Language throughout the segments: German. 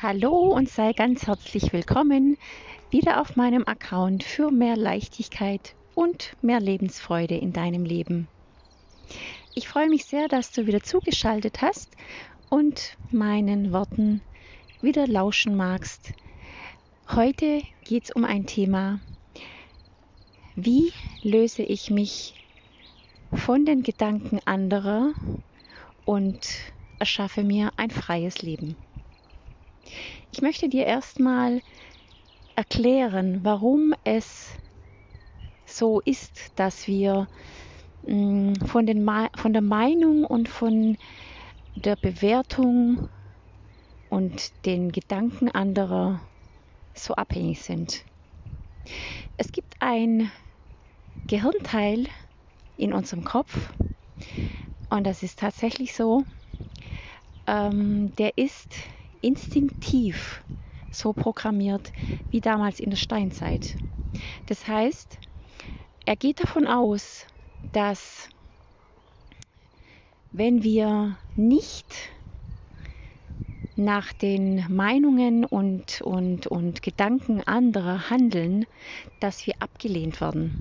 Hallo und sei ganz herzlich willkommen wieder auf meinem Account für mehr Leichtigkeit und mehr Lebensfreude in deinem Leben. Ich freue mich sehr, dass du wieder zugeschaltet hast und meinen Worten wieder lauschen magst. Heute geht es um ein Thema, wie löse ich mich von den Gedanken anderer und erschaffe mir ein freies Leben. Ich möchte dir erstmal erklären, warum es so ist, dass wir mm, von, den, von der Meinung und von der Bewertung und den Gedanken anderer so abhängig sind. Es gibt ein Gehirnteil in unserem Kopf und das ist tatsächlich so, ähm, der ist instinktiv so programmiert wie damals in der Steinzeit. Das heißt, er geht davon aus, dass wenn wir nicht nach den Meinungen und, und, und Gedanken anderer handeln, dass wir abgelehnt werden.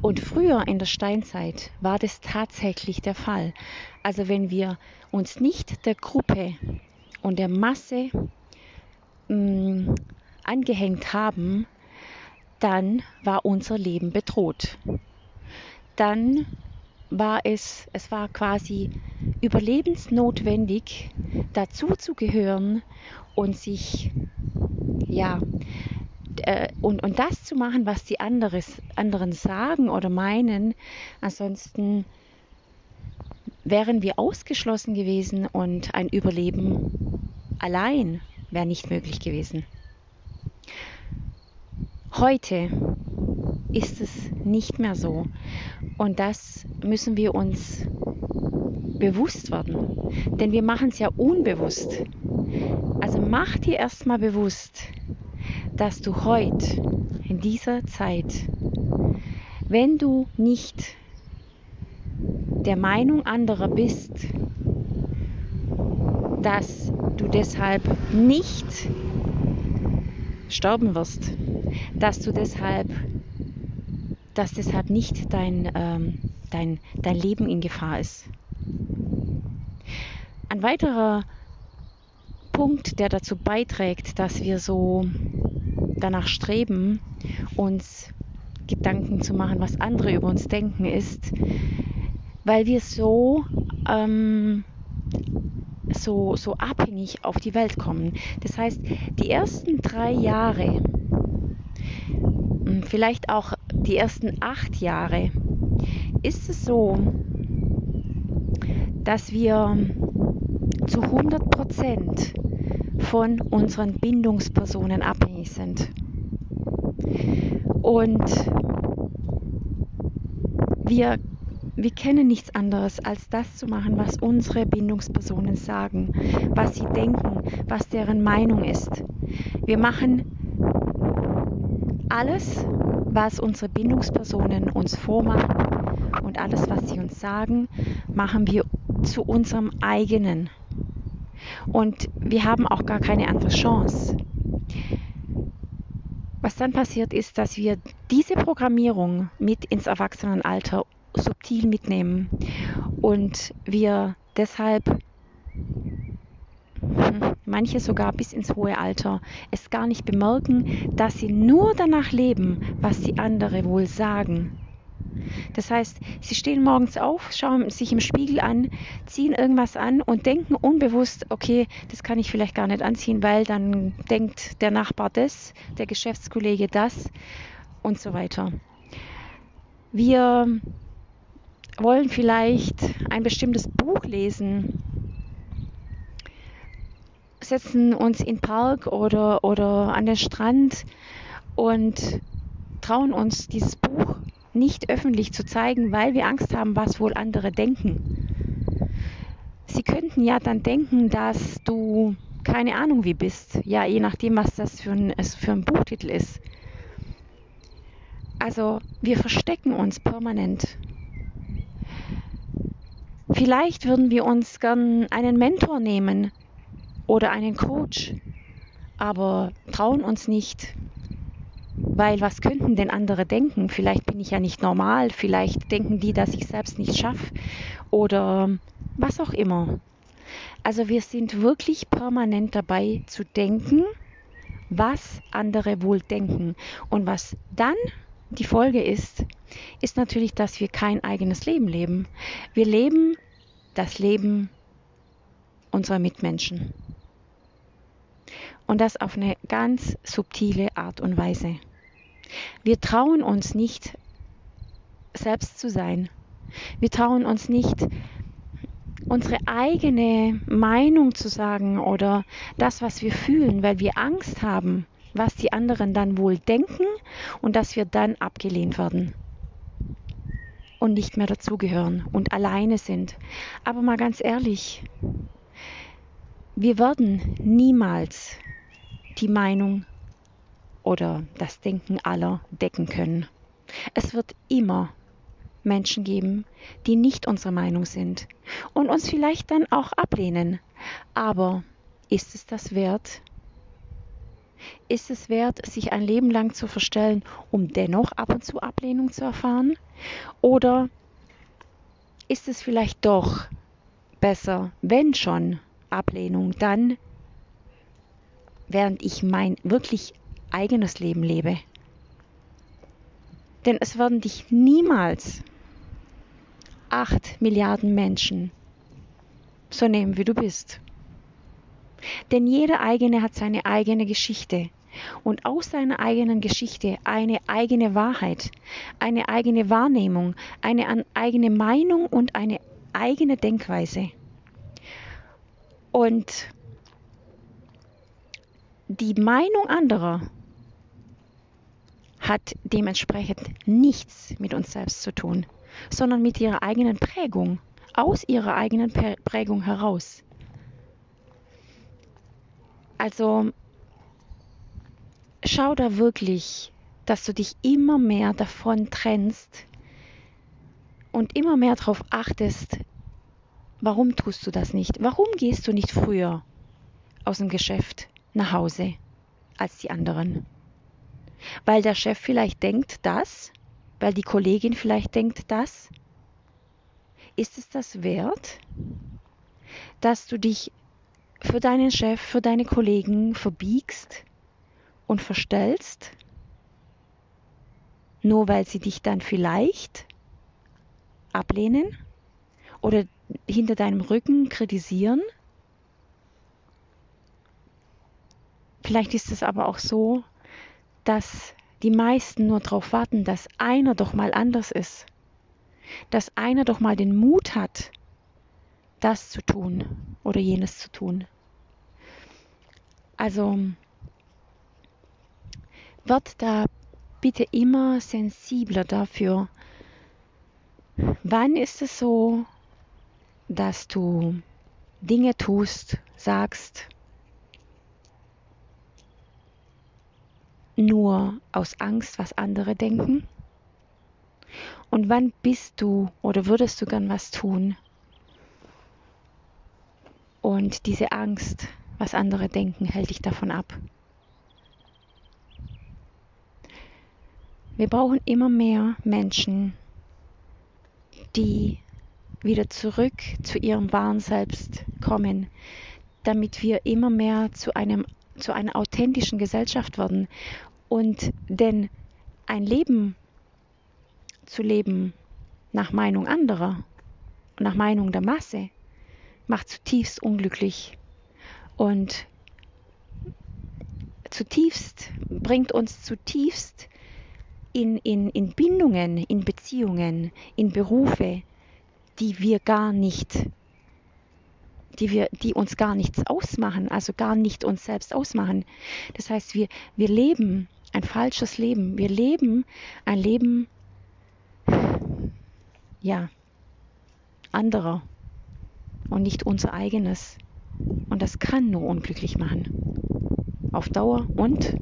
Und früher in der Steinzeit war das tatsächlich der Fall. Also wenn wir uns nicht der Gruppe und der Masse mh, mm, angehängt haben, dann war unser Leben bedroht. Dann war es, es war quasi überlebensnotwendig, dazu zu gehören und sich, ja, äh, und, und das zu machen, was die anderes, anderen sagen oder meinen. Ansonsten wären wir ausgeschlossen gewesen und ein Überleben allein wäre nicht möglich gewesen. Heute ist es nicht mehr so. Und das müssen wir uns bewusst werden. Denn wir machen es ja unbewusst. Also mach dir erstmal bewusst, dass du heute in dieser Zeit, wenn du nicht der Meinung anderer bist, dass du deshalb nicht sterben wirst, dass du deshalb, dass deshalb nicht dein, ähm, dein, dein Leben in Gefahr ist. Ein weiterer Punkt, der dazu beiträgt, dass wir so danach streben, uns Gedanken zu machen, was andere über uns denken, ist, weil wir so, ähm, so, so abhängig auf die Welt kommen. Das heißt, die ersten drei Jahre, hm, vielleicht auch die ersten acht Jahre, ist es so, dass wir zu 100 Prozent von unseren Bindungspersonen abhängig sind. Und wir wir kennen nichts anderes, als das zu machen, was unsere Bindungspersonen sagen, was sie denken, was deren Meinung ist. Wir machen alles, was unsere Bindungspersonen uns vormachen und alles, was sie uns sagen, machen wir zu unserem eigenen. Und wir haben auch gar keine andere Chance. Was dann passiert ist, dass wir diese Programmierung mit ins Erwachsenenalter subtil mitnehmen und wir deshalb manche sogar bis ins hohe Alter es gar nicht bemerken, dass sie nur danach leben, was die anderen wohl sagen. Das heißt, sie stehen morgens auf, schauen sich im Spiegel an, ziehen irgendwas an und denken unbewusst, okay, das kann ich vielleicht gar nicht anziehen, weil dann denkt der Nachbar das, der Geschäftskollege das und so weiter. Wir wollen vielleicht ein bestimmtes Buch lesen, setzen uns in den Park oder, oder an den Strand und trauen uns dieses Buch nicht öffentlich zu zeigen, weil wir Angst haben, was wohl andere denken. Sie könnten ja dann denken, dass du keine Ahnung wie bist. Ja, je nachdem, was das für ein, für ein Buchtitel ist. Also wir verstecken uns permanent Vielleicht würden wir uns gern einen Mentor nehmen oder einen Coach aber trauen uns nicht, weil was könnten denn andere denken? Vielleicht bin ich ja nicht normal, vielleicht denken die, dass ich selbst nicht schaffe oder was auch immer. Also wir sind wirklich permanent dabei zu denken, was andere wohl denken. Und was dann die Folge ist, ist natürlich, dass wir kein eigenes Leben leben. Wir leben das Leben unserer Mitmenschen. Und das auf eine ganz subtile Art und Weise. Wir trauen uns nicht, selbst zu sein. Wir trauen uns nicht, unsere eigene Meinung zu sagen oder das, was wir fühlen, weil wir Angst haben, was die anderen dann wohl denken und dass wir dann abgelehnt werden und nicht mehr dazugehören und alleine sind. Aber mal ganz ehrlich, wir werden niemals die Meinung oder das Denken aller decken können. Es wird immer Menschen geben, die nicht unserer Meinung sind und uns vielleicht dann auch ablehnen. Aber ist es das wert? Ist es wert, sich ein Leben lang zu verstellen, um dennoch ab und zu Ablehnung zu erfahren? Oder ist es vielleicht doch besser, wenn schon Ablehnung, dann während ich mein wirklich eigenes Leben lebe? Denn es werden dich niemals acht Milliarden Menschen so nehmen, wie du bist. Denn jeder eigene hat seine eigene Geschichte und aus seiner eigenen Geschichte eine eigene Wahrheit, eine eigene Wahrnehmung, eine eigene Meinung und eine eigene Denkweise. Und die Meinung anderer hat dementsprechend nichts mit uns selbst zu tun, sondern mit ihrer eigenen Prägung, aus ihrer eigenen Prägung heraus. Also schau da wirklich, dass du dich immer mehr davon trennst und immer mehr darauf achtest, warum tust du das nicht? Warum gehst du nicht früher aus dem Geschäft nach Hause als die anderen? Weil der Chef vielleicht denkt das, weil die Kollegin vielleicht denkt das. Ist es das wert, dass du dich für deinen Chef, für deine Kollegen verbiegst und verstellst, nur weil sie dich dann vielleicht ablehnen oder hinter deinem Rücken kritisieren? Vielleicht ist es aber auch so, dass die meisten nur darauf warten, dass einer doch mal anders ist, dass einer doch mal den Mut hat, das zu tun oder jenes zu tun. Also wird da bitte immer sensibler dafür, wann ist es so, dass du Dinge tust, sagst, nur aus Angst, was andere denken? Und wann bist du oder würdest du gern was tun? Und diese Angst, was andere denken, hält dich davon ab. Wir brauchen immer mehr Menschen, die wieder zurück zu ihrem wahren Selbst kommen, damit wir immer mehr zu einem zu einer authentischen Gesellschaft werden und denn ein Leben zu leben nach Meinung anderer, nach Meinung der Masse, macht zutiefst unglücklich und zutiefst bringt uns zutiefst in, in, in Bindungen, in Beziehungen, in Berufe, die wir gar nicht, die wir, die uns gar nichts ausmachen, also gar nicht uns selbst ausmachen. Das heißt, wir, wir leben ein falsches Leben. Wir leben ein Leben, ja, anderer und nicht unser eigenes. Und das kann nur unglücklich machen. Auf Dauer und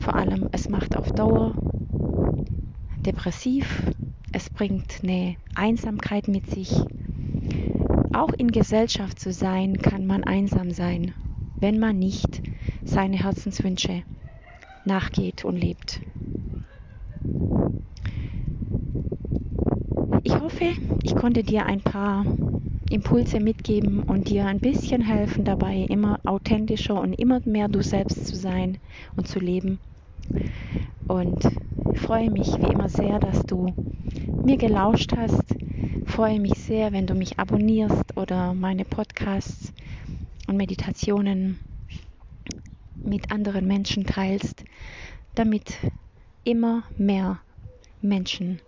vor allem, es macht auf Dauer depressiv, es bringt eine Einsamkeit mit sich. Auch in Gesellschaft zu sein, kann man einsam sein. wenn man nicht seine Herzenswünsche nachgeht und lebt. Ich hoffe, ich konnte dir ein paar Impulse mitgeben und dir ein bisschen helfen dabei, immer authentischer und immer mehr du selbst zu sein und zu leben. Und freue mich wie immer sehr, dass du mir gelauscht hast. Freue mich sehr, wenn du mich abonnierst oder meine Podcasts und Meditationen mit anderen Menschen teilst, damit immer mehr Menschen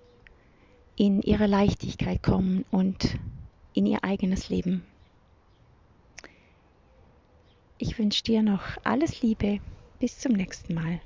in ihre Leichtigkeit kommen und in ihr eigenes Leben. Ich wünsche dir noch alles Liebe. Bis zum nächsten Mal.